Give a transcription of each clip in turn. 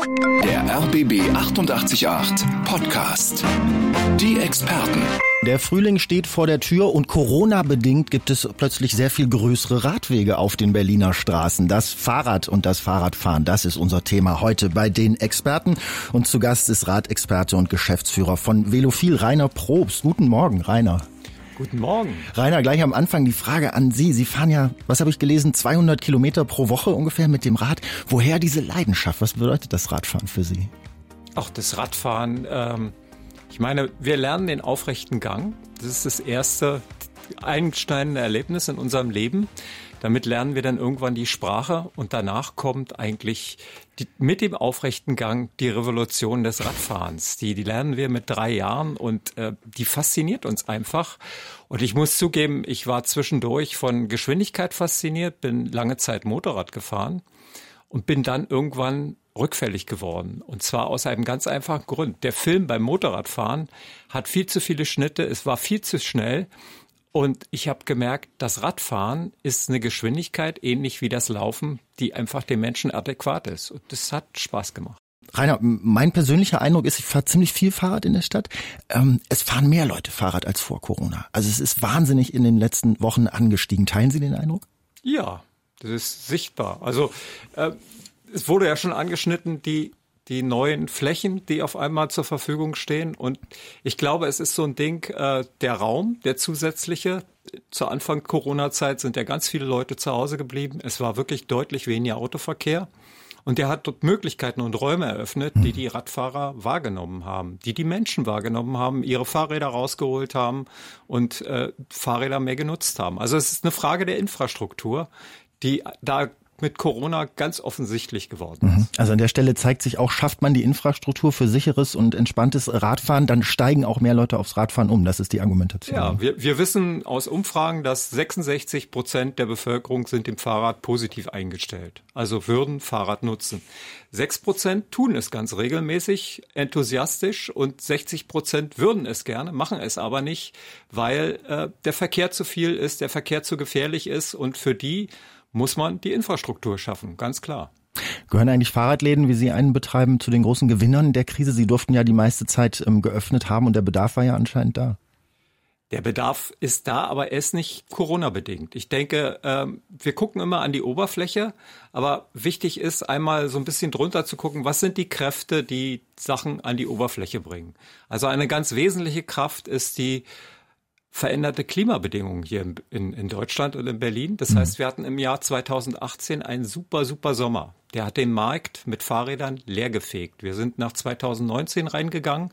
Der RBB 888 Podcast. Die Experten. Der Frühling steht vor der Tür und Corona-bedingt gibt es plötzlich sehr viel größere Radwege auf den Berliner Straßen. Das Fahrrad und das Fahrradfahren, das ist unser Thema heute bei den Experten. Und zu Gast ist Radexperte und Geschäftsführer von Velophil, Rainer Probst. Guten Morgen, Rainer. Guten Morgen. Rainer, gleich am Anfang die Frage an Sie. Sie fahren ja, was habe ich gelesen, 200 Kilometer pro Woche ungefähr mit dem Rad. Woher diese Leidenschaft? Was bedeutet das Radfahren für Sie? Ach, das Radfahren, ähm, ich meine, wir lernen den aufrechten Gang. Das ist das erste einschneidende Erlebnis in unserem Leben. Damit lernen wir dann irgendwann die Sprache und danach kommt eigentlich die, mit dem aufrechten Gang die Revolution des Radfahrens. Die, die lernen wir mit drei Jahren und äh, die fasziniert uns einfach. Und ich muss zugeben, ich war zwischendurch von Geschwindigkeit fasziniert, bin lange Zeit Motorrad gefahren und bin dann irgendwann rückfällig geworden. Und zwar aus einem ganz einfachen Grund. Der Film beim Motorradfahren hat viel zu viele Schnitte, es war viel zu schnell. Und ich habe gemerkt, das Radfahren ist eine Geschwindigkeit, ähnlich wie das Laufen, die einfach dem Menschen adäquat ist. Und das hat Spaß gemacht. Rainer, mein persönlicher Eindruck ist, ich fahre ziemlich viel Fahrrad in der Stadt. Ähm, es fahren mehr Leute Fahrrad als vor Corona. Also es ist wahnsinnig in den letzten Wochen angestiegen. Teilen Sie den Eindruck? Ja, das ist sichtbar. Also äh, es wurde ja schon angeschnitten, die die neuen Flächen, die auf einmal zur Verfügung stehen. Und ich glaube, es ist so ein Ding, äh, der Raum, der zusätzliche. Zu Anfang Corona-Zeit sind ja ganz viele Leute zu Hause geblieben. Es war wirklich deutlich weniger Autoverkehr. Und der hat dort Möglichkeiten und Räume eröffnet, die die Radfahrer wahrgenommen haben, die die Menschen wahrgenommen haben, ihre Fahrräder rausgeholt haben und äh, Fahrräder mehr genutzt haben. Also es ist eine Frage der Infrastruktur, die da mit Corona ganz offensichtlich geworden ist. Mhm. Also an der Stelle zeigt sich auch, schafft man die Infrastruktur für sicheres und entspanntes Radfahren, dann steigen auch mehr Leute aufs Radfahren um. Das ist die Argumentation. Ja, wir, wir wissen aus Umfragen, dass 66 Prozent der Bevölkerung sind dem Fahrrad positiv eingestellt. Also würden Fahrrad nutzen. Sechs Prozent tun es ganz regelmäßig, enthusiastisch und 60 Prozent würden es gerne, machen es aber nicht, weil äh, der Verkehr zu viel ist, der Verkehr zu gefährlich ist und für die muss man die Infrastruktur schaffen, ganz klar. Gehören eigentlich Fahrradläden, wie Sie einen betreiben, zu den großen Gewinnern der Krise? Sie durften ja die meiste Zeit ähm, geöffnet haben und der Bedarf war ja anscheinend da. Der Bedarf ist da, aber er ist nicht Corona-bedingt. Ich denke, ähm, wir gucken immer an die Oberfläche, aber wichtig ist einmal so ein bisschen drunter zu gucken, was sind die Kräfte, die Sachen an die Oberfläche bringen. Also eine ganz wesentliche Kraft ist die veränderte Klimabedingungen hier in, in Deutschland und in Berlin. Das mhm. heißt, wir hatten im Jahr 2018 einen super, super Sommer. Der hat den Markt mit Fahrrädern leergefegt. Wir sind nach 2019 reingegangen,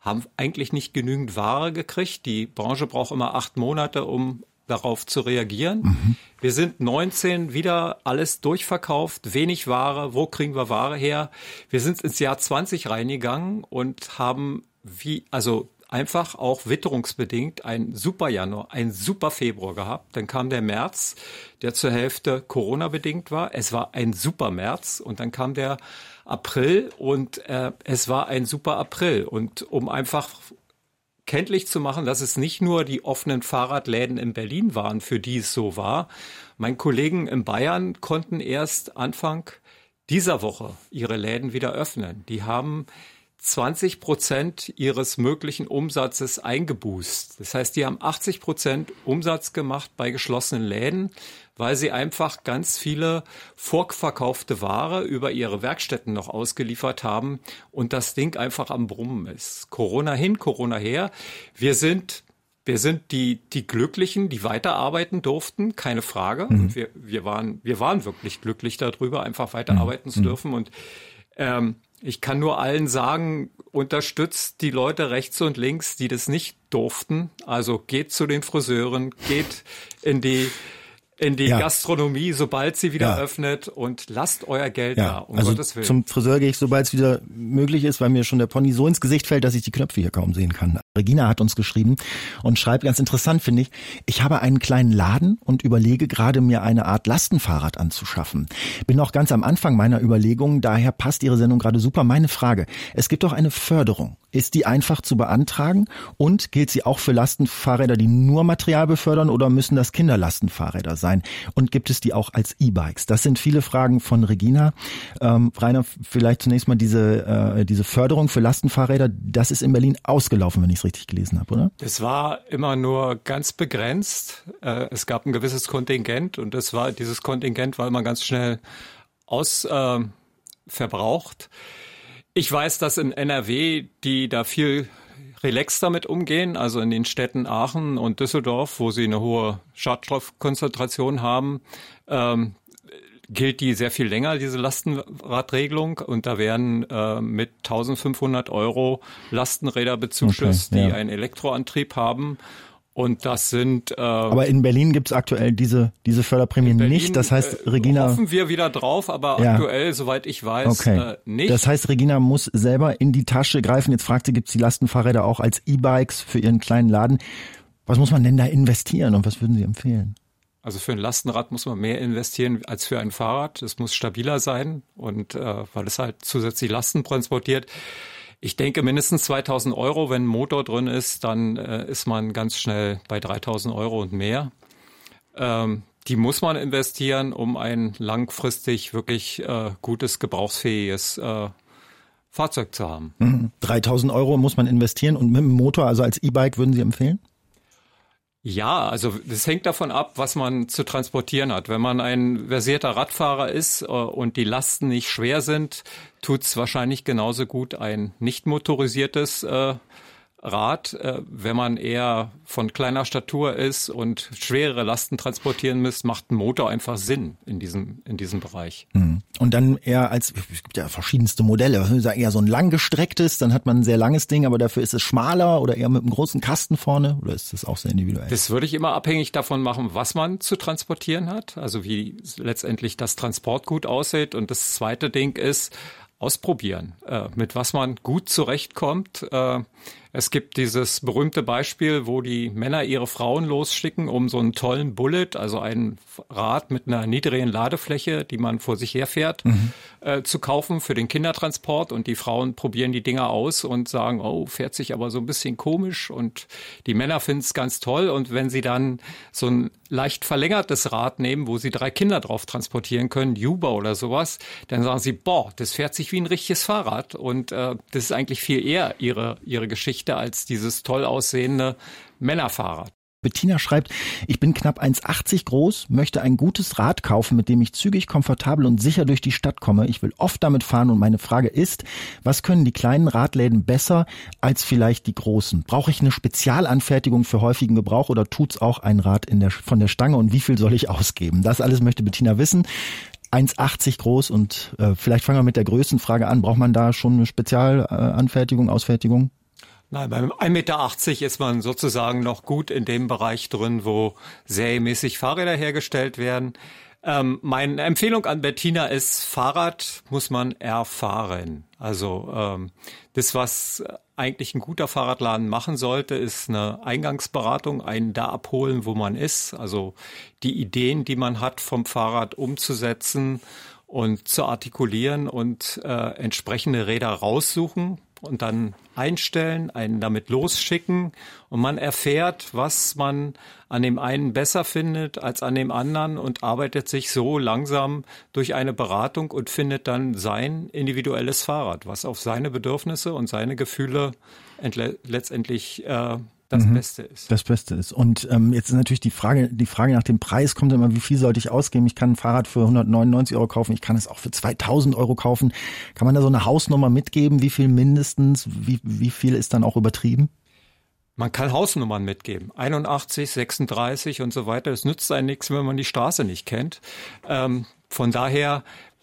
haben eigentlich nicht genügend Ware gekriegt. Die Branche braucht immer acht Monate, um darauf zu reagieren. Mhm. Wir sind 19 wieder alles durchverkauft, wenig Ware. Wo kriegen wir Ware her? Wir sind ins Jahr 20 reingegangen und haben wie, also einfach auch witterungsbedingt ein super Januar, ein super Februar gehabt. Dann kam der März, der zur Hälfte Corona-bedingt war. Es war ein super März und dann kam der April und äh, es war ein super April. Und um einfach kenntlich zu machen, dass es nicht nur die offenen Fahrradläden in Berlin waren, für die es so war. Meine Kollegen in Bayern konnten erst Anfang dieser Woche ihre Läden wieder öffnen. Die haben 20 Prozent ihres möglichen Umsatzes eingebußt. Das heißt, die haben 80 Prozent Umsatz gemacht bei geschlossenen Läden, weil sie einfach ganz viele vorverkaufte Ware über ihre Werkstätten noch ausgeliefert haben und das Ding einfach am Brummen ist. Corona hin, Corona her. Wir sind wir sind die, die Glücklichen, die weiterarbeiten durften, keine Frage. Mhm. Wir, wir, waren, wir waren wirklich glücklich darüber, einfach weiterarbeiten mhm. zu dürfen. Und ähm, ich kann nur allen sagen, unterstützt die Leute rechts und links, die das nicht durften. Also geht zu den Friseuren, geht in die in die ja. Gastronomie, sobald sie wieder ja. öffnet und lasst euer Geld ja. da, um also Gottes Willen. Zum Friseur gehe ich, sobald es wieder möglich ist, weil mir schon der Pony so ins Gesicht fällt, dass ich die Knöpfe hier kaum sehen kann. Regina hat uns geschrieben und schreibt ganz interessant, finde ich, ich habe einen kleinen Laden und überlege gerade mir eine Art Lastenfahrrad anzuschaffen. Bin noch ganz am Anfang meiner Überlegungen, daher passt Ihre Sendung gerade super. Meine Frage, es gibt doch eine Förderung Ist die einfach zu beantragen? Und gilt sie auch für Lastenfahrräder, die nur Material befördern oder müssen das Kinderlastenfahrräder sein? Und gibt es die auch als E-Bikes? Das sind viele Fragen von Regina. Ähm, Rainer, vielleicht zunächst mal diese, äh, diese Förderung für Lastenfahrräder. Das ist in Berlin ausgelaufen, wenn ich es richtig gelesen habe, oder? Es war immer nur ganz begrenzt. Äh, es gab ein gewisses Kontingent und das war dieses Kontingent war immer ganz schnell aus äh. Ich weiß, dass in NRW die da viel relaxed damit umgehen, also in den Städten Aachen und Düsseldorf, wo sie eine hohe Schadstoffkonzentration haben, ähm, gilt die sehr viel länger, diese Lastenradregelung. Und da werden äh, mit 1500 Euro Lastenräder bezuschusst, okay, ja. die einen Elektroantrieb haben. Und das sind. Äh, aber in Berlin gibt es aktuell diese diese Förderprämien Berlin, nicht. Das heißt, äh, Regina. Hoffen wir wieder drauf, aber ja. aktuell, soweit ich weiß, okay. äh, nicht. Das heißt, Regina muss selber in die Tasche greifen. Jetzt fragt sie, gibt es die Lastenfahrräder auch als E-Bikes für ihren kleinen Laden? Was muss man denn da investieren und was würden Sie empfehlen? Also für ein Lastenrad muss man mehr investieren als für ein Fahrrad. Es muss stabiler sein und äh, weil es halt zusätzlich Lasten transportiert. Ich denke mindestens 2000 Euro, wenn ein Motor drin ist, dann äh, ist man ganz schnell bei 3000 Euro und mehr. Ähm, die muss man investieren, um ein langfristig wirklich äh, gutes, gebrauchsfähiges äh, Fahrzeug zu haben. 3000 mhm. Euro muss man investieren und mit dem Motor, also als E-Bike, würden Sie empfehlen? Ja, also das hängt davon ab, was man zu transportieren hat. Wenn man ein versierter Radfahrer ist äh, und die Lasten nicht schwer sind, tut es wahrscheinlich genauso gut ein nicht motorisiertes äh, Rad, äh, wenn man eher von kleiner Statur ist und schwerere Lasten transportieren muss, macht ein Motor einfach Sinn in diesem, in diesem Bereich. Mhm. Und dann eher als, es gibt ja verschiedenste Modelle, eher so ein langgestrecktes, dann hat man ein sehr langes Ding, aber dafür ist es schmaler oder eher mit einem großen Kasten vorne oder ist das auch sehr individuell? Das würde ich immer abhängig davon machen, was man zu transportieren hat, also wie letztendlich das Transportgut aussieht. Und das zweite Ding ist, ausprobieren, äh, mit was man gut zurechtkommt. Äh, es gibt dieses berühmte Beispiel, wo die Männer ihre Frauen losschicken, um so einen tollen Bullet, also ein Rad mit einer niedrigen Ladefläche, die man vor sich herfährt, mhm. äh, zu kaufen für den Kindertransport. Und die Frauen probieren die Dinger aus und sagen, oh, fährt sich aber so ein bisschen komisch. Und die Männer finden es ganz toll. Und wenn sie dann so ein leicht verlängertes Rad nehmen, wo sie drei Kinder drauf transportieren können, Juba oder sowas, dann sagen sie, boah, das fährt sich wie ein richtiges Fahrrad. Und äh, das ist eigentlich viel eher ihre, ihre Geschichte Geschichte als dieses toll aussehende Männerfahrrad. Bettina schreibt, ich bin knapp 1,80 groß, möchte ein gutes Rad kaufen, mit dem ich zügig, komfortabel und sicher durch die Stadt komme. Ich will oft damit fahren und meine Frage ist, was können die kleinen Radläden besser als vielleicht die großen? Brauche ich eine Spezialanfertigung für häufigen Gebrauch oder tut's auch ein Rad in der, von der Stange und wie viel soll ich ausgeben? Das alles möchte Bettina wissen. 1,80 groß und äh, vielleicht fangen wir mit der Größenfrage an. Braucht man da schon eine Spezialanfertigung, Ausfertigung? Nein, beim 1,80 Meter ist man sozusagen noch gut in dem Bereich drin, wo serienmäßig Fahrräder hergestellt werden. Ähm, meine Empfehlung an Bettina ist, Fahrrad muss man erfahren. Also ähm, das, was eigentlich ein guter Fahrradladen machen sollte, ist eine Eingangsberatung, einen da abholen, wo man ist. Also die Ideen, die man hat vom Fahrrad umzusetzen und zu artikulieren und äh, entsprechende Räder raussuchen und dann einstellen, einen damit losschicken. Und man erfährt, was man an dem einen besser findet als an dem anderen und arbeitet sich so langsam durch eine Beratung und findet dann sein individuelles Fahrrad, was auf seine Bedürfnisse und seine Gefühle letztendlich äh, das mhm. Beste ist. Das Beste ist. Und ähm, jetzt ist natürlich die Frage, die Frage nach dem Preis kommt immer, wie viel sollte ich ausgeben? Ich kann ein Fahrrad für 199 Euro kaufen, ich kann es auch für 2000 Euro kaufen. Kann man da so eine Hausnummer mitgeben? Wie viel mindestens? Wie, wie viel ist dann auch übertrieben? Man kann Hausnummern mitgeben. 81, 36 und so weiter. Das nützt einem nichts, wenn man die Straße nicht kennt. Ähm, von daher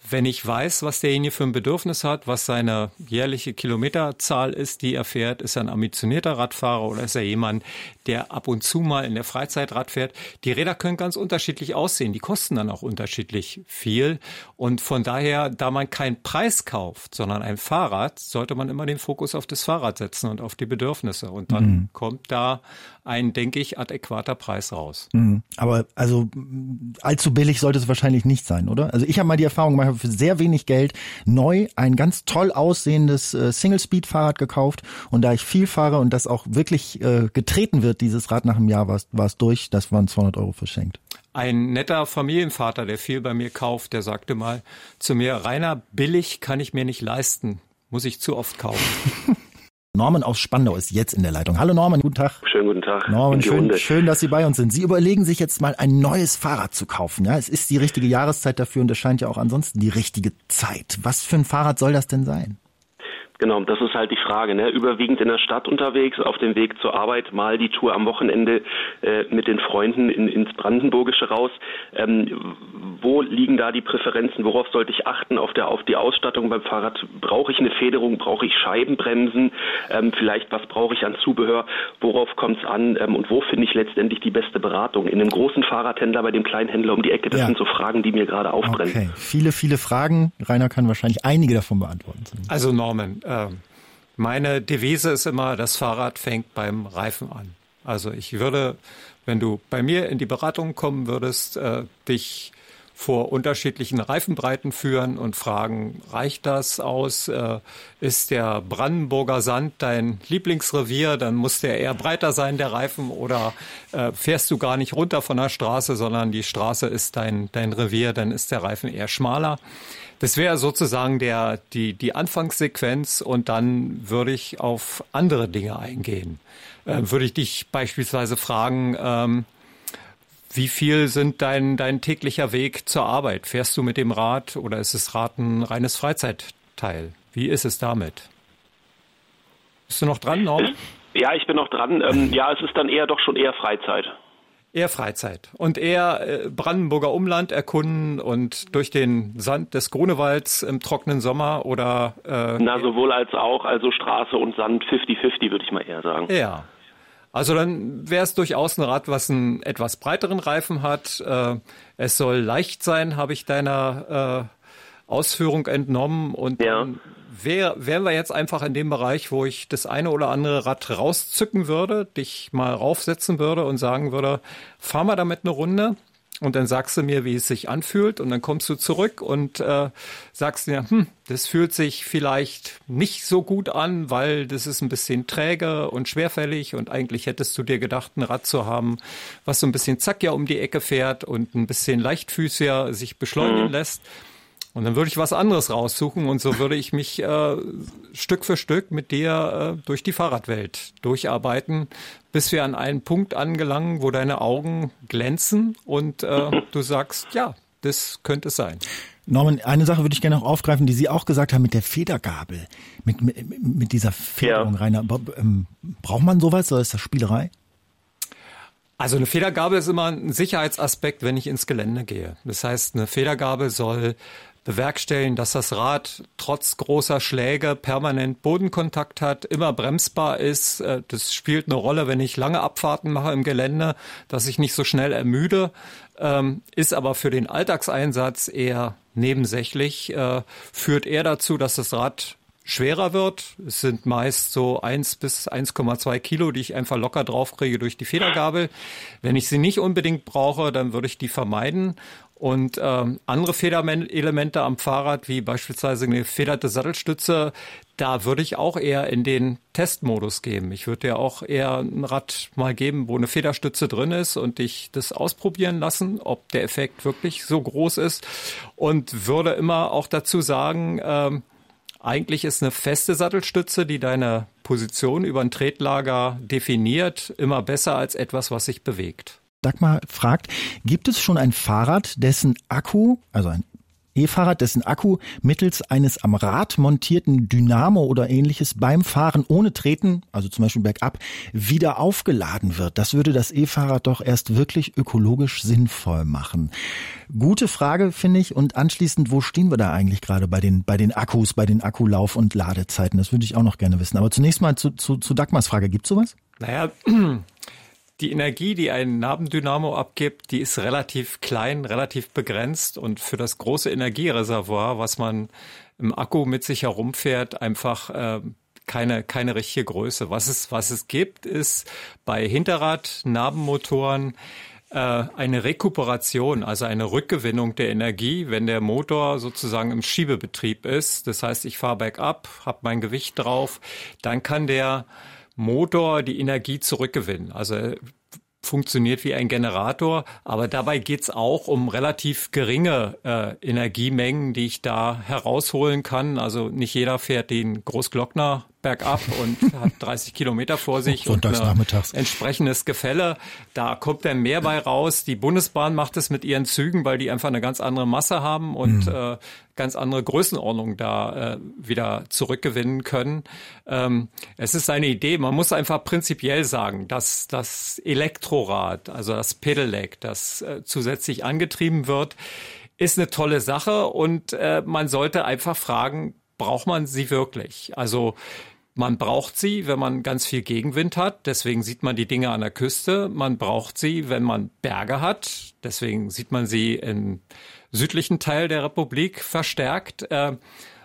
wenn ich weiß, was derjenige für ein Bedürfnis hat, was seine jährliche Kilometerzahl ist, die er fährt, ist er ein ambitionierter Radfahrer oder ist er jemand, der ab und zu mal in der Freizeit Rad fährt. Die Räder können ganz unterschiedlich aussehen. Die kosten dann auch unterschiedlich viel. Und von daher, da man keinen Preis kauft, sondern ein Fahrrad, sollte man immer den Fokus auf das Fahrrad setzen und auf die Bedürfnisse. Und dann mhm. kommt da ein, denke ich, adäquater Preis raus. Mhm. Aber also allzu billig sollte es wahrscheinlich nicht sein, oder? Also ich habe mal die Erfahrung gemacht, für sehr wenig Geld neu ein ganz toll aussehendes äh, Single-Speed-Fahrrad gekauft. Und da ich viel fahre und das auch wirklich äh, getreten wird, dieses Rad nach einem Jahr war es durch, das waren 200 Euro verschenkt. Ein netter Familienvater, der viel bei mir kauft, der sagte mal zu mir, Rainer, billig kann ich mir nicht leisten, muss ich zu oft kaufen. Norman aus Spandau ist jetzt in der Leitung. Hallo Norman, guten Tag. Schönen guten Tag. Norman, schön, schön, dass Sie bei uns sind. Sie überlegen sich jetzt mal ein neues Fahrrad zu kaufen. Ja, es ist die richtige Jahreszeit dafür und es scheint ja auch ansonsten die richtige Zeit. Was für ein Fahrrad soll das denn sein? Genau, das ist halt die Frage. Ne? Überwiegend in der Stadt unterwegs, auf dem Weg zur Arbeit, mal die Tour am Wochenende äh, mit den Freunden in, ins Brandenburgische raus. Ähm, wo liegen da die Präferenzen? Worauf sollte ich achten auf, der, auf die Ausstattung beim Fahrrad? Brauche ich eine Federung? Brauche ich Scheibenbremsen? Ähm, vielleicht was brauche ich an Zubehör? Worauf kommt es an? Ähm, und wo finde ich letztendlich die beste Beratung? In einem großen Fahrradhändler, bei dem kleinen Händler um die Ecke? Das ja. sind so Fragen, die mir gerade aufbrennen. Okay, viele, viele Fragen. Rainer kann wahrscheinlich einige davon beantworten. Also Norman, ähm, meine Devise ist immer, das Fahrrad fängt beim Reifen an. Also ich würde, wenn du bei mir in die Beratung kommen würdest, äh, dich vor unterschiedlichen Reifenbreiten führen und fragen, reicht das aus? Äh, ist der Brandenburger Sand dein Lieblingsrevier? Dann muss der eher breiter sein, der Reifen, oder äh, fährst du gar nicht runter von der Straße, sondern die Straße ist dein, dein Revier, dann ist der Reifen eher schmaler. Das wäre sozusagen der, die, die Anfangssequenz und dann würde ich auf andere Dinge eingehen. Äh, würde ich dich beispielsweise fragen, ähm, wie viel sind dein, dein täglicher Weg zur Arbeit? Fährst du mit dem Rad oder ist das Rad ein reines Freizeitteil? Wie ist es damit? Bist du noch dran, Norman? Ja, ich bin noch dran. Ähm, ja, es ist dann eher doch schon eher Freizeit. Eher Freizeit und eher äh, Brandenburger Umland erkunden und durch den Sand des Grunewalds im trockenen Sommer oder äh, Na, sowohl als auch, also Straße und Sand 50-50 würde ich mal eher sagen. Ja. Also dann wäre es durchaus ein Rad, was einen etwas breiteren Reifen hat. Äh, es soll leicht sein, habe ich deiner äh, Ausführung entnommen und ja. wär, wären wir jetzt einfach in dem Bereich, wo ich das eine oder andere Rad rauszücken würde, dich mal raufsetzen würde und sagen würde, fahr mal damit eine Runde. Und dann sagst du mir, wie es sich anfühlt, und dann kommst du zurück und äh, sagst mir, hm, das fühlt sich vielleicht nicht so gut an, weil das ist ein bisschen träge und schwerfällig und eigentlich hättest du dir gedacht, ein Rad zu haben, was so ein bisschen zack ja um die Ecke fährt und ein bisschen leichtfüßiger sich beschleunigen mhm. lässt. Und dann würde ich was anderes raussuchen und so würde ich mich äh, Stück für Stück mit dir äh, durch die Fahrradwelt durcharbeiten, bis wir an einen Punkt angelangen, wo deine Augen glänzen und äh, du sagst, ja, das könnte es sein. Norman, eine Sache würde ich gerne noch aufgreifen, die Sie auch gesagt haben mit der Federgabel, mit, mit, mit dieser Federung, ja. Rainer. Ähm, braucht man sowas oder ist das Spielerei? Also eine Federgabel ist immer ein Sicherheitsaspekt, wenn ich ins Gelände gehe. Das heißt, eine Federgabel soll bewerkstelligen, dass das Rad trotz großer Schläge permanent Bodenkontakt hat, immer bremsbar ist. Äh, das spielt eine Rolle, wenn ich lange Abfahrten mache im Gelände, dass ich nicht so schnell ermüde, ähm, ist aber für den Alltagseinsatz eher nebensächlich, äh, führt eher dazu, dass das Rad schwerer wird. Es sind meist so eins bis 1,2 Kilo, die ich einfach locker draufkriege durch die Federgabel. Wenn ich sie nicht unbedingt brauche, dann würde ich die vermeiden. Und ähm, andere Federelemente am Fahrrad, wie beispielsweise eine federte Sattelstütze, da würde ich auch eher in den Testmodus geben. Ich würde ja auch eher ein Rad mal geben, wo eine Federstütze drin ist und dich das ausprobieren lassen, ob der Effekt wirklich so groß ist. Und würde immer auch dazu sagen, ähm, eigentlich ist eine feste Sattelstütze, die deine Position über ein Tretlager definiert, immer besser als etwas, was sich bewegt. Dagmar fragt, gibt es schon ein Fahrrad, dessen Akku, also ein E-Fahrrad, dessen Akku mittels eines am Rad montierten Dynamo oder ähnliches beim Fahren ohne Treten, also zum Beispiel bergab, wieder aufgeladen wird. Das würde das E-Fahrrad doch erst wirklich ökologisch sinnvoll machen. Gute Frage, finde ich. Und anschließend, wo stehen wir da eigentlich gerade bei den, bei den Akkus, bei den Akkulauf- und Ladezeiten? Das würde ich auch noch gerne wissen. Aber zunächst mal zu, zu, zu Dagmars Frage. Gibt sowas? Naja, die Energie, die ein Nabendynamo abgibt, die ist relativ klein, relativ begrenzt und für das große Energiereservoir, was man im Akku mit sich herumfährt, einfach äh, keine, keine richtige Größe. Was es, was es gibt, ist bei Hinterrad-Nabenmotoren äh, eine Rekuperation, also eine Rückgewinnung der Energie, wenn der Motor sozusagen im Schiebebetrieb ist. Das heißt, ich fahre bergab, habe mein Gewicht drauf, dann kann der Motor die Energie zurückgewinnen. Also funktioniert wie ein Generator, aber dabei geht's auch um relativ geringe äh, Energiemengen, die ich da herausholen kann. Also nicht jeder fährt den Großglockner bergab und hat 30 Kilometer vor sich und ein entsprechendes Gefälle. Da kommt dann mehr bei raus. Die Bundesbahn macht es mit ihren Zügen, weil die einfach eine ganz andere Masse haben und mhm. äh, ganz andere Größenordnung da äh, wieder zurückgewinnen können. Ähm, es ist eine Idee. Man muss einfach prinzipiell sagen, dass das Elektrorad, also das Pedelec, das äh, zusätzlich angetrieben wird, ist eine tolle Sache und äh, man sollte einfach fragen, braucht man sie wirklich? Also man braucht sie, wenn man ganz viel Gegenwind hat. Deswegen sieht man die Dinge an der Küste. Man braucht sie, wenn man Berge hat. Deswegen sieht man sie im südlichen Teil der Republik verstärkt. Äh,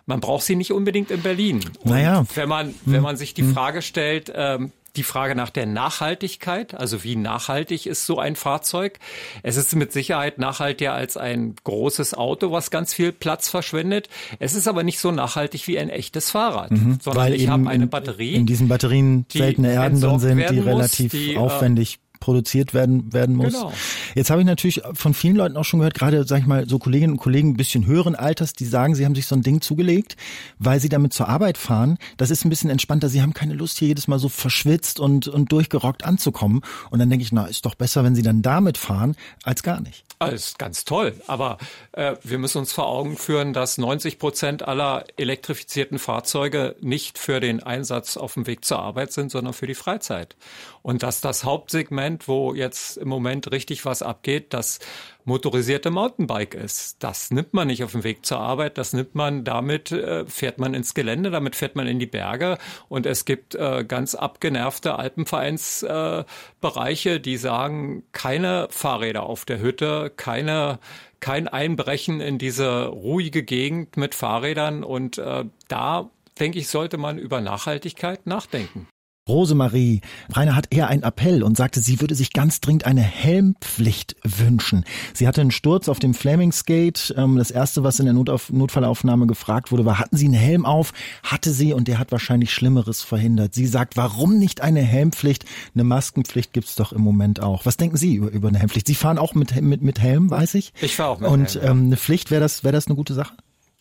man braucht sie nicht unbedingt in Berlin. Und naja. Wenn man, wenn man sich die hm. Frage stellt, ähm, die Frage nach der Nachhaltigkeit, also wie nachhaltig ist so ein Fahrzeug. Es ist mit Sicherheit nachhaltiger als ein großes Auto, was ganz viel Platz verschwendet. Es ist aber nicht so nachhaltig wie ein echtes Fahrrad, mhm, sondern ich habe eine Batterie. In diesen Batterien seltene Erden drin sind, die relativ muss, die, äh, aufwendig produziert werden werden muss. Genau. Jetzt habe ich natürlich von vielen Leuten auch schon gehört, gerade sag ich mal so Kolleginnen und Kollegen ein bisschen höheren Alters, die sagen, sie haben sich so ein Ding zugelegt, weil sie damit zur Arbeit fahren. Das ist ein bisschen entspannter. Sie haben keine Lust hier jedes Mal so verschwitzt und und durchgerockt anzukommen. Und dann denke ich, na ist doch besser, wenn sie dann damit fahren als gar nicht. Alles ganz toll, aber äh, wir müssen uns vor Augen führen, dass 90 Prozent aller elektrifizierten Fahrzeuge nicht für den Einsatz auf dem Weg zur Arbeit sind, sondern für die Freizeit. Und dass das Hauptsegment, wo jetzt im Moment richtig was abgeht, das motorisierte Mountainbike ist. Das nimmt man nicht auf dem Weg zur Arbeit, das nimmt man damit, äh, fährt man ins Gelände, damit fährt man in die Berge und es gibt äh, ganz abgenervte Alpenvereinsbereiche, äh, die sagen, keine Fahrräder auf der Hütte, keine kein Einbrechen in diese ruhige Gegend mit Fahrrädern und äh, da denke ich, sollte man über Nachhaltigkeit nachdenken. Rosemarie Rainer hat eher einen Appell und sagte, sie würde sich ganz dringend eine Helmpflicht wünschen. Sie hatte einen Sturz auf dem Flemingsgate. Ähm, das erste, was in der Notauf Notfallaufnahme gefragt wurde, war, hatten Sie einen Helm auf? Hatte sie und der hat wahrscheinlich Schlimmeres verhindert. Sie sagt, warum nicht eine Helmpflicht? Eine Maskenpflicht gibt's doch im Moment auch. Was denken Sie über, über eine Helmpflicht? Sie fahren auch mit, mit, mit Helm, weiß ich. Ich fahre auch mit und, Helm. Und ähm, eine Pflicht, wäre das, wäre das eine gute Sache?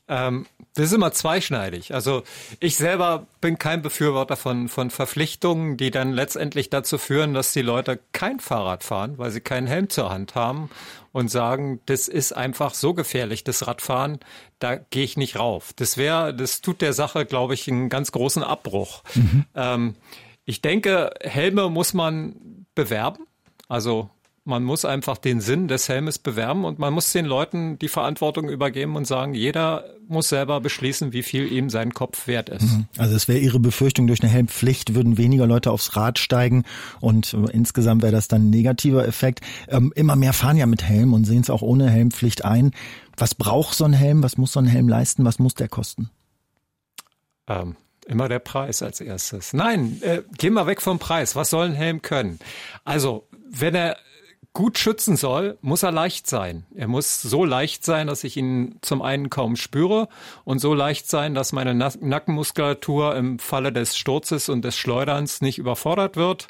Ähm, das ist immer zweischneidig. Also ich selber bin kein Befürworter von, von Verpflichtungen, die dann letztendlich dazu führen, dass die Leute kein Fahrrad fahren, weil sie keinen Helm zur Hand haben und sagen, das ist einfach so gefährlich, das Radfahren, da gehe ich nicht rauf. Das wäre, das tut der Sache, glaube ich, einen ganz großen Abbruch. Mhm. Ähm, ich denke, Helme muss man bewerben. Also man muss einfach den Sinn des Helmes bewerben und man muss den Leuten die Verantwortung übergeben und sagen, jeder muss selber beschließen, wie viel ihm sein Kopf wert ist. Mhm. Also es wäre Ihre Befürchtung, durch eine Helmpflicht würden weniger Leute aufs Rad steigen und äh, insgesamt wäre das dann ein negativer Effekt. Ähm, immer mehr fahren ja mit Helm und sehen es auch ohne Helmpflicht ein. Was braucht so ein Helm? Was muss so ein Helm leisten? Was muss der kosten? Ähm, immer der Preis als erstes. Nein, äh, gehen wir weg vom Preis. Was soll ein Helm können? Also, wenn er gut schützen soll, muss er leicht sein. Er muss so leicht sein, dass ich ihn zum einen kaum spüre und so leicht sein, dass meine Nackenmuskulatur im Falle des Sturzes und des Schleuderns nicht überfordert wird.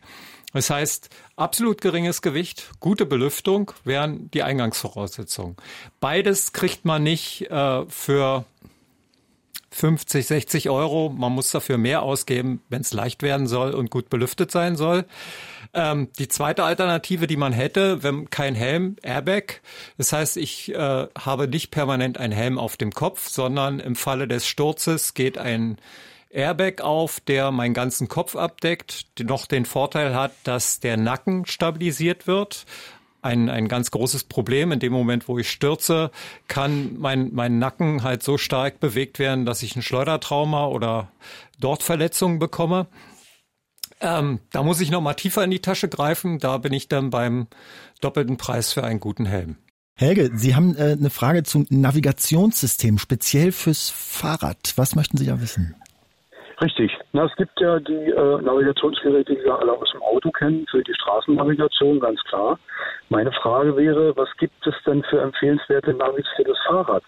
Das heißt, absolut geringes Gewicht, gute Belüftung wären die Eingangsvoraussetzungen. Beides kriegt man nicht äh, für 50, 60 Euro. Man muss dafür mehr ausgeben, wenn es leicht werden soll und gut belüftet sein soll. Ähm, die zweite Alternative, die man hätte, wenn kein Helm, Airbag. Das heißt, ich äh, habe nicht permanent einen Helm auf dem Kopf, sondern im Falle des Sturzes geht ein Airbag auf, der meinen ganzen Kopf abdeckt, noch den Vorteil hat, dass der Nacken stabilisiert wird. Ein, ein ganz großes Problem. In dem Moment, wo ich stürze, kann mein, mein Nacken halt so stark bewegt werden, dass ich ein Schleudertrauma oder dort Verletzungen bekomme. Ähm, da muss ich noch mal tiefer in die Tasche greifen. Da bin ich dann beim doppelten Preis für einen guten Helm. Helge, Sie haben äh, eine Frage zum Navigationssystem, speziell fürs Fahrrad. Was möchten Sie da wissen? Richtig. Na, es gibt ja die äh, Navigationsgeräte, die wir alle aus dem Auto kennen, für die Straßennavigation, ganz klar. Meine Frage wäre, was gibt es denn für empfehlenswerte Navis für das Fahrrad?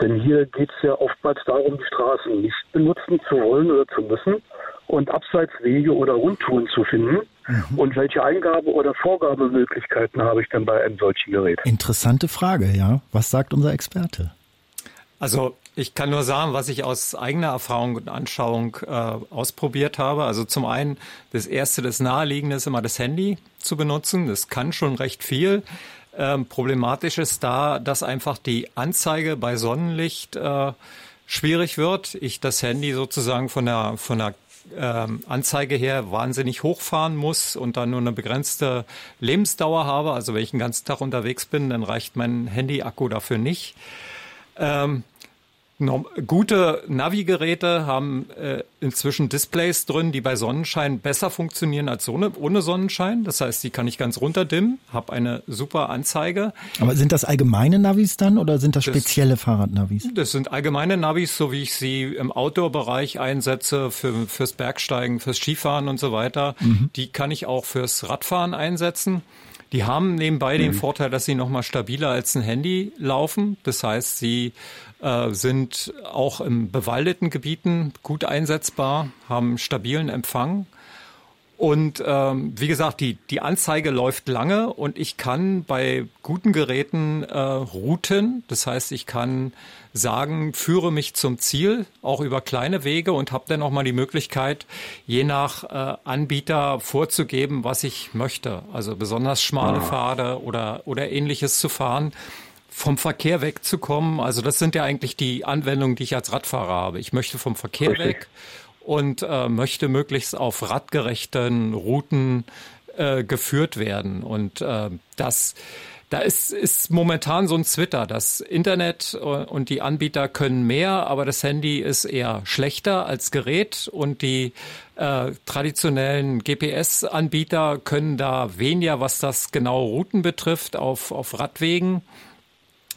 Denn hier geht es ja oftmals darum, die Straßen nicht benutzen zu wollen oder zu müssen und Abseitswege oder Rundtouren zu finden. Mhm. Und welche Eingabe- oder Vorgabemöglichkeiten habe ich denn bei einem solchen Gerät? Interessante Frage, ja. Was sagt unser Experte? Also ich kann nur sagen, was ich aus eigener Erfahrung und Anschauung äh, ausprobiert habe. Also zum einen, das erste, das naheliegende ist immer das Handy zu benutzen. Das kann schon recht viel. Ähm, problematisch ist da, dass einfach die Anzeige bei Sonnenlicht äh, schwierig wird. Ich das Handy sozusagen von der, von der ähm, Anzeige her wahnsinnig hochfahren muss und dann nur eine begrenzte Lebensdauer habe. Also wenn ich den ganzen Tag unterwegs bin, dann reicht mein Handy-Akku dafür nicht. Ähm, Gute Navigeräte haben äh, inzwischen Displays drin, die bei Sonnenschein besser funktionieren als ohne, ohne Sonnenschein. Das heißt, die kann ich ganz runterdimmen, habe eine super Anzeige. Aber sind das allgemeine Navis dann oder sind das spezielle das, Fahrradnavis? Das sind allgemeine Navis, so wie ich sie im Outdoor-Bereich einsetze, für, fürs Bergsteigen, fürs Skifahren und so weiter. Mhm. Die kann ich auch fürs Radfahren einsetzen. Die haben nebenbei mhm. den Vorteil, dass sie nochmal stabiler als ein Handy laufen. Das heißt, sie äh, sind auch in bewaldeten Gebieten gut einsetzbar, haben stabilen Empfang. Und ähm, wie gesagt, die, die Anzeige läuft lange und ich kann bei guten Geräten äh, routen. Das heißt, ich kann sagen, führe mich zum Ziel, auch über kleine Wege und habe dann auch mal die Möglichkeit, je nach äh, Anbieter vorzugeben, was ich möchte. Also besonders schmale ah. Pfade oder, oder ähnliches zu fahren vom Verkehr wegzukommen. Also das sind ja eigentlich die Anwendungen, die ich als Radfahrer habe. Ich möchte vom Verkehr Richtig. weg und äh, möchte möglichst auf radgerechten Routen äh, geführt werden. Und äh, das da ist, ist momentan so ein Twitter. Das Internet und die Anbieter können mehr, aber das Handy ist eher schlechter als Gerät und die äh, traditionellen GPS-Anbieter können da weniger, was das genaue Routen betrifft, auf, auf Radwegen.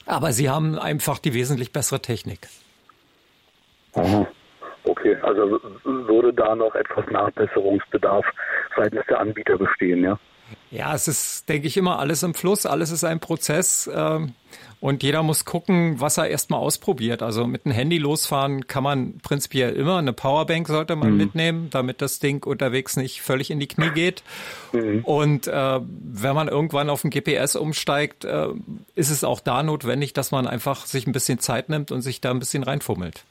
Aber sie haben einfach die wesentlich bessere Technik. Aha. Okay, also würde da noch etwas Nachbesserungsbedarf seitens der Anbieter bestehen, ja? Ja, es ist, denke ich, immer alles im Fluss, alles ist ein Prozess. Ähm, und jeder muss gucken, was er erstmal ausprobiert. Also mit einem Handy losfahren kann man prinzipiell immer. Eine Powerbank sollte man mhm. mitnehmen, damit das Ding unterwegs nicht völlig in die Knie geht. Mhm. Und äh, wenn man irgendwann auf ein GPS umsteigt, äh, ist es auch da notwendig, dass man einfach sich ein bisschen Zeit nimmt und sich da ein bisschen reinfummelt.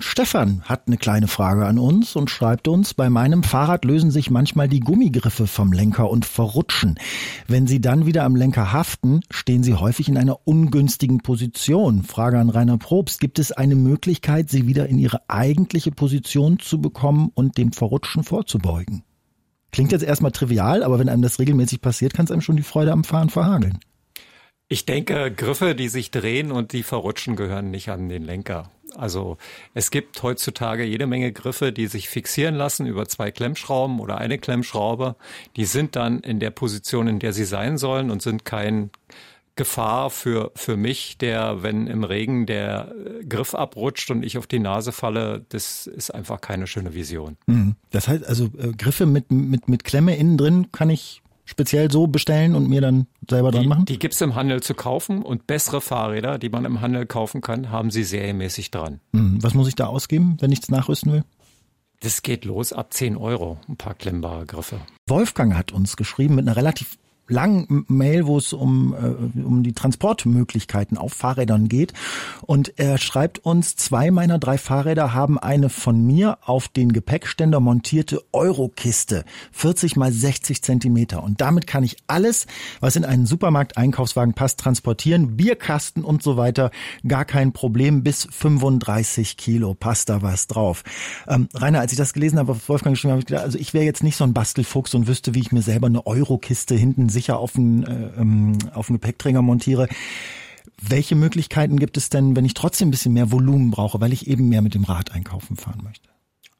Stefan hat eine kleine Frage an uns und schreibt uns, bei meinem Fahrrad lösen sich manchmal die Gummigriffe vom Lenker und verrutschen. Wenn sie dann wieder am Lenker haften, stehen sie häufig in einer ungünstigen Position. Frage an Rainer Probst, gibt es eine Möglichkeit, sie wieder in ihre eigentliche Position zu bekommen und dem Verrutschen vorzubeugen? Klingt jetzt erstmal trivial, aber wenn einem das regelmäßig passiert, kann es einem schon die Freude am Fahren verhageln. Ich denke, Griffe, die sich drehen und die verrutschen, gehören nicht an den Lenker. Also es gibt heutzutage jede Menge Griffe, die sich fixieren lassen über zwei Klemmschrauben oder eine Klemmschraube. Die sind dann in der Position, in der sie sein sollen und sind kein Gefahr für, für mich, der, wenn im Regen der Griff abrutscht und ich auf die Nase falle, das ist einfach keine schöne Vision. Mhm. Das heißt also, äh, Griffe mit, mit, mit Klemme innen drin kann ich speziell so bestellen und mir dann selber die, dran machen? Die gibt's im Handel zu kaufen und bessere Fahrräder, die man im Handel kaufen kann, haben sie serienmäßig dran. Hm, was muss ich da ausgeben, wenn ich es nachrüsten will? Das geht los ab 10 Euro, ein paar klemmbare Griffe. Wolfgang hat uns geschrieben mit einer relativ langen Mail, wo es um, äh, um die Transportmöglichkeiten auf Fahrrädern geht. Und er schreibt uns, zwei meiner drei Fahrräder haben eine von mir auf den Gepäckständer montierte Eurokiste, 40 mal 60 Zentimeter. Und damit kann ich alles, was in einen Supermarkt-Einkaufswagen passt, transportieren. Bierkasten und so weiter, gar kein Problem. Bis 35 Kilo passt da was drauf. Ähm, Rainer, als ich das gelesen habe, auf Wolfgang geschrieben habe, ich gedacht, also ich wäre jetzt nicht so ein Bastelfuchs und wüsste, wie ich mir selber eine Eurokiste hinten sicher auf einen, äh, ähm, auf einen Gepäckträger montiere. Welche Möglichkeiten gibt es denn, wenn ich trotzdem ein bisschen mehr Volumen brauche, weil ich eben mehr mit dem Rad einkaufen fahren möchte?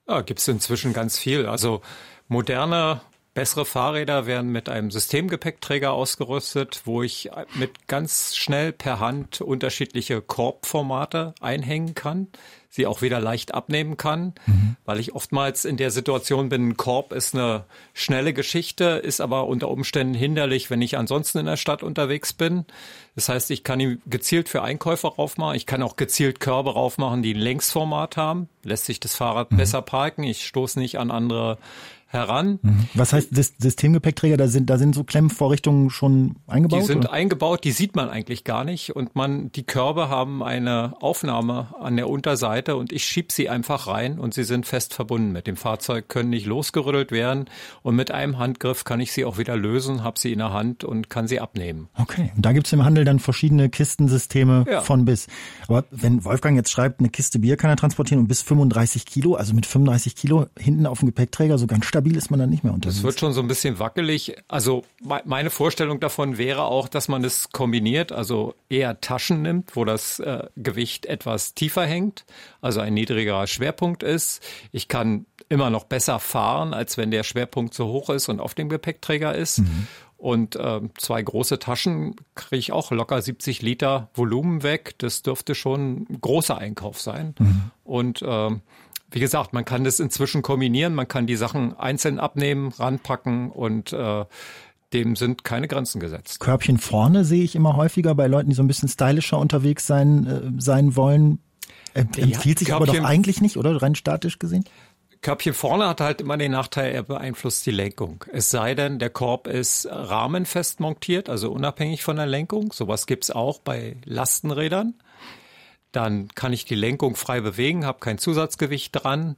Ja, gibt es inzwischen ganz viel. Also moderne Bessere Fahrräder werden mit einem Systemgepäckträger ausgerüstet, wo ich mit ganz schnell per Hand unterschiedliche Korbformate einhängen kann, sie auch wieder leicht abnehmen kann, mhm. weil ich oftmals in der Situation bin, ein Korb ist eine schnelle Geschichte, ist aber unter Umständen hinderlich, wenn ich ansonsten in der Stadt unterwegs bin. Das heißt, ich kann ihn gezielt für Einkäufer raufmachen. Ich kann auch gezielt Körbe raufmachen, die ein Längsformat haben. Lässt sich das Fahrrad mhm. besser parken. Ich stoße nicht an andere heran. Mhm. Was heißt Systemgepäckträger? Da sind, da sind so Klemmvorrichtungen schon eingebaut? Die sind oder? eingebaut, die sieht man eigentlich gar nicht. Und man, die Körbe haben eine Aufnahme an der Unterseite und ich schieb sie einfach rein und sie sind fest verbunden mit dem Fahrzeug, können nicht losgerüttelt werden. Und mit einem Handgriff kann ich sie auch wieder lösen, habe sie in der Hand und kann sie abnehmen. Okay. Und da gibt's im Handel dann verschiedene Kistensysteme ja. von bis. Aber wenn Wolfgang jetzt schreibt, eine Kiste Bier kann er transportieren und bis 35 Kilo, also mit 35 Kilo hinten auf dem Gepäckträger so ganz stabil ist man dann nicht mehr unterwegs. Es wird schon so ein bisschen wackelig. Also meine Vorstellung davon wäre auch, dass man es kombiniert, also eher Taschen nimmt, wo das äh, Gewicht etwas tiefer hängt, also ein niedrigerer Schwerpunkt ist. Ich kann immer noch besser fahren, als wenn der Schwerpunkt so hoch ist und auf dem Gepäckträger ist. Mhm. Und äh, zwei große Taschen kriege ich auch locker 70 Liter Volumen weg. Das dürfte schon ein großer Einkauf sein. Mhm. Und äh, wie gesagt, man kann das inzwischen kombinieren, man kann die Sachen einzeln abnehmen, ranpacken und äh, dem sind keine Grenzen gesetzt. Körbchen vorne sehe ich immer häufiger bei Leuten, die so ein bisschen stylischer unterwegs sein, äh, sein wollen. Empfiehlt sich Körbchen, aber doch eigentlich nicht, oder? Rein statisch gesehen? Körbchen vorne hat halt immer den Nachteil, er beeinflusst die Lenkung. Es sei denn, der Korb ist rahmenfest montiert, also unabhängig von der Lenkung. Sowas gibt's auch bei Lastenrädern. Dann kann ich die Lenkung frei bewegen, habe kein Zusatzgewicht dran.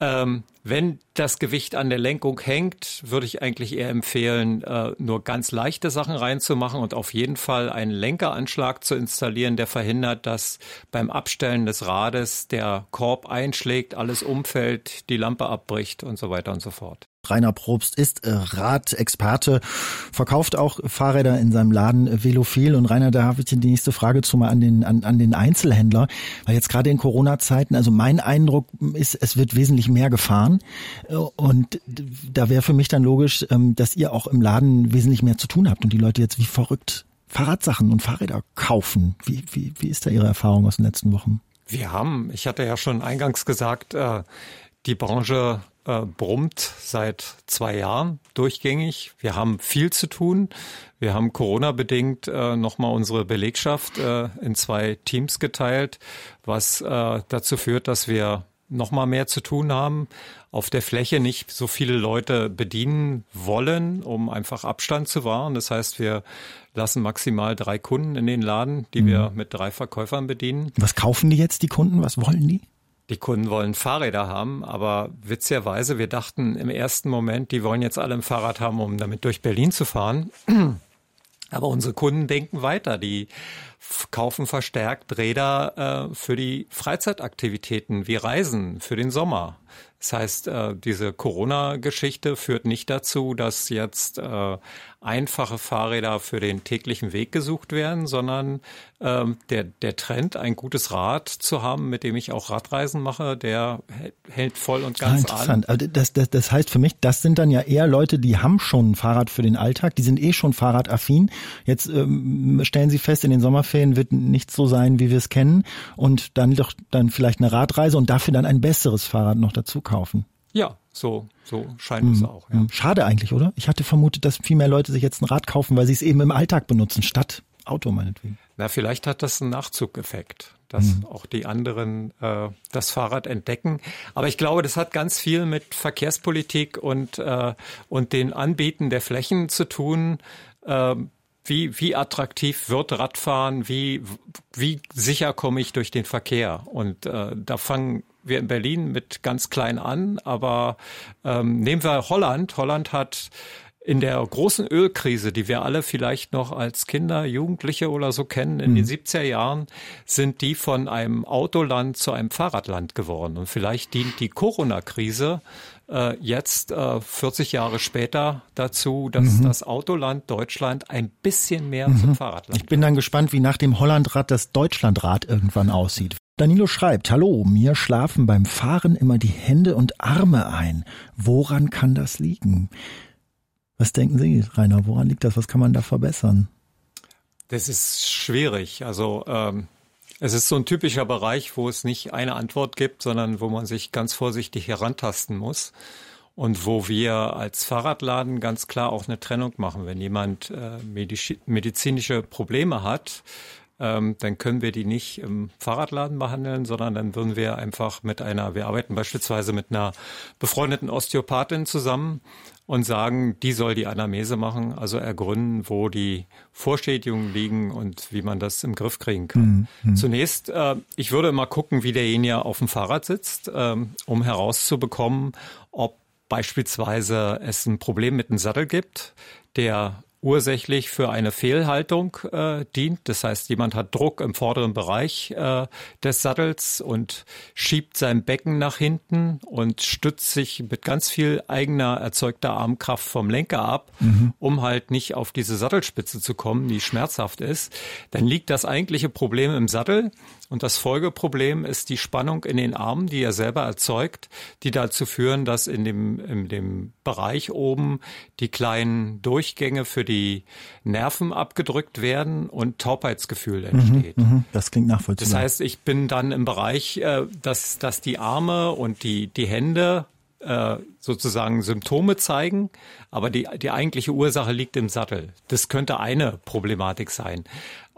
Ähm, wenn das Gewicht an der Lenkung hängt, würde ich eigentlich eher empfehlen, äh, nur ganz leichte Sachen reinzumachen und auf jeden Fall einen Lenkeranschlag zu installieren, der verhindert, dass beim Abstellen des Rades der Korb einschlägt, alles umfällt, die Lampe abbricht und so weiter und so fort. Rainer Probst ist äh, Radexperte, verkauft auch Fahrräder in seinem Laden äh, Velophil. Und Rainer, da habe ich die nächste Frage zu mal an den, an, an den Einzelhändler. Weil jetzt gerade in Corona-Zeiten, also mein Eindruck ist, es wird wesentlich mehr gefahren. Äh, und da wäre für mich dann logisch, ähm, dass ihr auch im Laden wesentlich mehr zu tun habt und die Leute jetzt wie verrückt Fahrradsachen und Fahrräder kaufen. Wie, wie, wie ist da Ihre Erfahrung aus den letzten Wochen? Wir haben, ich hatte ja schon eingangs gesagt, die Branche äh, brummt seit zwei Jahren durchgängig. Wir haben viel zu tun. Wir haben Corona-bedingt äh, nochmal unsere Belegschaft äh, in zwei Teams geteilt, was äh, dazu führt, dass wir nochmal mehr zu tun haben, auf der Fläche nicht so viele Leute bedienen wollen, um einfach Abstand zu wahren. Das heißt, wir lassen maximal drei Kunden in den Laden, die mhm. wir mit drei Verkäufern bedienen. Was kaufen die jetzt, die Kunden? Was wollen die? Die Kunden wollen Fahrräder haben, aber witzigerweise, wir dachten im ersten Moment, die wollen jetzt alle ein Fahrrad haben, um damit durch Berlin zu fahren. Aber unsere Kunden denken weiter. Die kaufen verstärkt Räder äh, für die Freizeitaktivitäten wie Reisen für den Sommer. Das heißt, äh, diese Corona-Geschichte führt nicht dazu, dass jetzt äh, einfache Fahrräder für den täglichen Weg gesucht werden, sondern ähm, der, der Trend, ein gutes Rad zu haben, mit dem ich auch Radreisen mache, der hält voll und ganz ah, interessant. an. Also das, das, das heißt für mich, das sind dann ja eher Leute, die haben schon ein Fahrrad für den Alltag, die sind eh schon fahrradaffin. Jetzt ähm, stellen sie fest, in den Sommerferien wird nichts so sein, wie wir es kennen und dann doch dann vielleicht eine Radreise und dafür dann ein besseres Fahrrad noch dazu kaufen. Ja, so, so scheint mhm. es auch. Ja. Mhm. Schade eigentlich, oder? Ich hatte vermutet, dass viel mehr Leute sich jetzt ein Rad kaufen, weil sie es eben im Alltag benutzen, statt Auto meinetwegen. Na, vielleicht hat das einen Nachzugeffekt, dass mhm. auch die anderen äh, das Fahrrad entdecken. Aber ich glaube, das hat ganz viel mit Verkehrspolitik und, äh, und den Anbieten der Flächen zu tun. Äh, wie, wie attraktiv wird Radfahren? Wie, wie sicher komme ich durch den Verkehr? Und äh, da fangen wir in Berlin mit ganz klein an, aber ähm, nehmen wir Holland. Holland hat in der großen Ölkrise, die wir alle vielleicht noch als Kinder, Jugendliche oder so kennen, in mhm. den 70er Jahren, sind die von einem Autoland zu einem Fahrradland geworden. Und vielleicht dient die Corona-Krise äh, jetzt äh, 40 Jahre später dazu, dass mhm. das Autoland Deutschland ein bisschen mehr mhm. zum Fahrradland. Ich bin dann gespannt, wie nach dem Hollandrad das Deutschlandrad irgendwann aussieht. Danilo schreibt, hallo, mir schlafen beim Fahren immer die Hände und Arme ein. Woran kann das liegen? Was denken Sie, Rainer? Woran liegt das? Was kann man da verbessern? Das ist schwierig. Also ähm, es ist so ein typischer Bereich, wo es nicht eine Antwort gibt, sondern wo man sich ganz vorsichtig herantasten muss und wo wir als Fahrradladen ganz klar auch eine Trennung machen. Wenn jemand äh, medizinische Probleme hat, ähm, dann können wir die nicht im Fahrradladen behandeln, sondern dann würden wir einfach mit einer, wir arbeiten beispielsweise mit einer befreundeten Osteopathin zusammen und sagen, die soll die Anamese machen, also ergründen, wo die Vorschädigungen liegen und wie man das im Griff kriegen kann. Mhm. Zunächst, äh, ich würde mal gucken, wie derjenige auf dem Fahrrad sitzt, ähm, um herauszubekommen, ob beispielsweise es ein Problem mit dem Sattel gibt, der ursächlich für eine Fehlhaltung äh, dient. Das heißt, jemand hat Druck im vorderen Bereich äh, des Sattels und schiebt sein Becken nach hinten und stützt sich mit ganz viel eigener erzeugter Armkraft vom Lenker ab, mhm. um halt nicht auf diese Sattelspitze zu kommen, die schmerzhaft ist. Dann liegt das eigentliche Problem im Sattel und das Folgeproblem ist die Spannung in den Armen, die er selber erzeugt, die dazu führen, dass in dem, in dem Bereich oben die kleinen Durchgänge für die Nerven abgedrückt werden und Taubheitsgefühl mhm, entsteht. Mhm, das klingt nachvollziehbar. Das heißt, ich bin dann im Bereich, äh, dass, dass die Arme und die, die Hände äh, sozusagen Symptome zeigen, aber die, die eigentliche Ursache liegt im Sattel. Das könnte eine Problematik sein.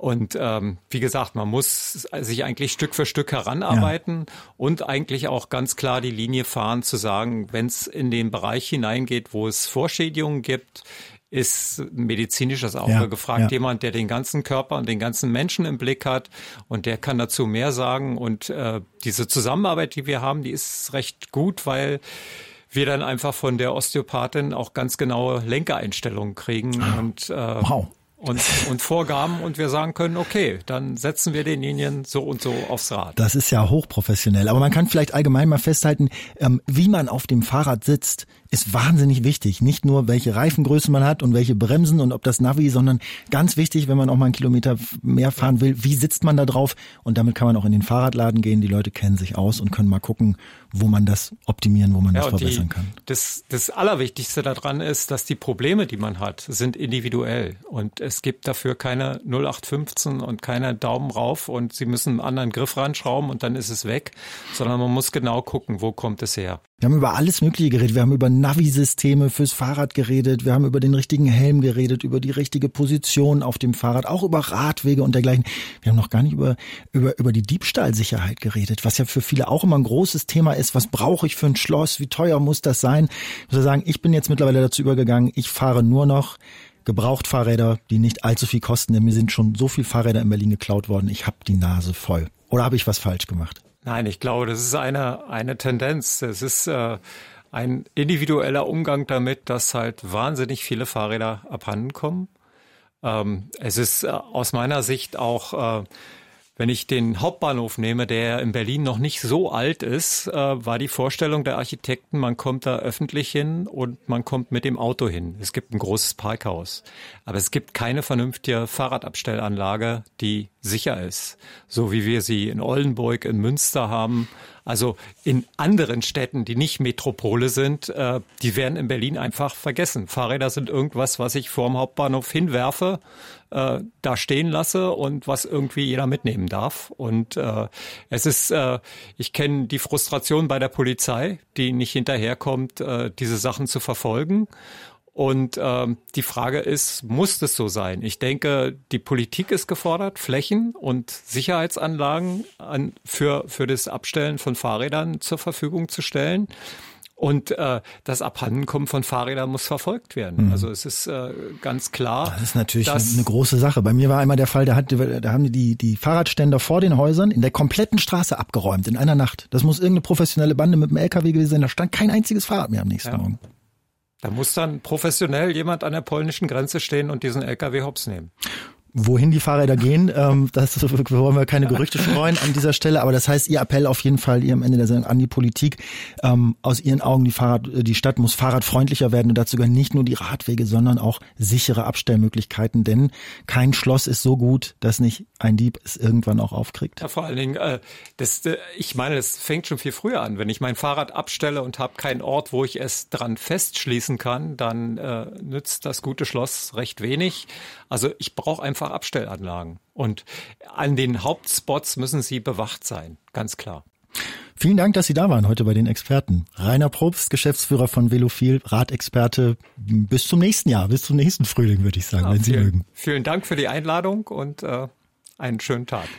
Und ähm, wie gesagt, man muss sich eigentlich Stück für Stück heranarbeiten ja. und eigentlich auch ganz klar die Linie fahren, zu sagen, wenn es in den Bereich hineingeht, wo es Vorschädigungen gibt, ist medizinisches Auge ja, gefragt. Ja. Jemand, der den ganzen Körper und den ganzen Menschen im Blick hat und der kann dazu mehr sagen. Und äh, diese Zusammenarbeit, die wir haben, die ist recht gut, weil wir dann einfach von der Osteopathin auch ganz genaue Lenkereinstellungen kriegen. Ah, und äh, wow und, und Vorgaben und wir sagen können, okay, dann setzen wir denjenigen so und so aufs Rad. Das ist ja hochprofessionell. Aber man kann vielleicht allgemein mal festhalten, ähm, wie man auf dem Fahrrad sitzt, ist wahnsinnig wichtig. Nicht nur, welche Reifengröße man hat und welche Bremsen und ob das Navi, sondern ganz wichtig, wenn man auch mal einen Kilometer mehr fahren will, wie sitzt man da drauf? Und damit kann man auch in den Fahrradladen gehen. Die Leute kennen sich aus und können mal gucken, wo man das optimieren, wo man ja, das verbessern die, kann. Das, das Allerwichtigste daran ist, dass die Probleme, die man hat, sind individuell. Und es gibt dafür keine 0815 und keine Daumen rauf und Sie müssen einen anderen Griff ranschrauben und dann ist es weg, sondern man muss genau gucken, wo kommt es her. Wir haben über alles Mögliche geredet. Wir haben über Navi-Systeme fürs Fahrrad geredet. Wir haben über den richtigen Helm geredet, über die richtige Position auf dem Fahrrad, auch über Radwege und dergleichen. Wir haben noch gar nicht über, über, über die Diebstahlsicherheit geredet, was ja für viele auch immer ein großes Thema ist. Was brauche ich für ein Schloss? Wie teuer muss das sein? Ich muss sagen, ich bin jetzt mittlerweile dazu übergegangen, ich fahre nur noch Gebrauchtfahrräder, die nicht allzu viel kosten, denn mir sind schon so viele Fahrräder in Berlin geklaut worden. Ich habe die Nase voll. Oder habe ich was falsch gemacht? Nein, ich glaube, das ist eine, eine Tendenz. Es ist äh, ein individueller Umgang damit, dass halt wahnsinnig viele Fahrräder abhanden kommen. Ähm, es ist äh, aus meiner Sicht auch äh, wenn ich den Hauptbahnhof nehme, der in Berlin noch nicht so alt ist, äh, war die Vorstellung der Architekten, man kommt da öffentlich hin und man kommt mit dem Auto hin. Es gibt ein großes Parkhaus. Aber es gibt keine vernünftige Fahrradabstellanlage, die sicher ist. So wie wir sie in Oldenburg, in Münster haben. Also in anderen Städten, die nicht Metropole sind, äh, die werden in Berlin einfach vergessen. Fahrräder sind irgendwas, was ich vorm Hauptbahnhof hinwerfe, äh, da stehen lasse und was irgendwie jeder mitnehmen darf. Und äh, es ist, äh, ich kenne die Frustration bei der Polizei, die nicht hinterherkommt, äh, diese Sachen zu verfolgen. Und ähm, die Frage ist, muss das so sein? Ich denke, die Politik ist gefordert, Flächen und Sicherheitsanlagen an, für, für das Abstellen von Fahrrädern zur Verfügung zu stellen. Und äh, das Abhandenkommen von Fahrrädern muss verfolgt werden. Mhm. Also es ist äh, ganz klar. Das ist natürlich dass, eine große Sache. Bei mir war einmal der Fall, da, hat, da haben die die Fahrradständer vor den Häusern in der kompletten Straße abgeräumt in einer Nacht. Das muss irgendeine professionelle Bande mit dem LKW gewesen sein. Da stand kein einziges Fahrrad mehr am nächsten ja. Morgen. Da muss dann professionell jemand an der polnischen Grenze stehen und diesen LKW hops nehmen. Wohin die Fahrräder gehen, ähm, das wollen wir keine Gerüchte streuen an dieser Stelle. Aber das heißt, Ihr Appell auf jeden Fall, Ihr am Ende der Sendung an die Politik, ähm, aus Ihren Augen die Fahrrad, die Stadt muss fahrradfreundlicher werden und dazu gehören nicht nur die Radwege, sondern auch sichere Abstellmöglichkeiten. Denn kein Schloss ist so gut, dass nicht ein Dieb es irgendwann auch aufkriegt. Ja, vor allen Dingen, äh, das, äh, ich meine, das fängt schon viel früher an. Wenn ich mein Fahrrad abstelle und habe keinen Ort, wo ich es dran festschließen kann, dann äh, nützt das gute Schloss recht wenig. Also ich brauche einfach Abstellanlagen. Und an den Hauptspots müssen sie bewacht sein, ganz klar. Vielen Dank, dass Sie da waren heute bei den Experten. Rainer Probst, Geschäftsführer von Velophil, Radexperte. Bis zum nächsten Jahr, bis zum nächsten Frühling, würde ich sagen, ja, wenn Sie vielen, mögen. Vielen Dank für die Einladung und äh, einen schönen Tag.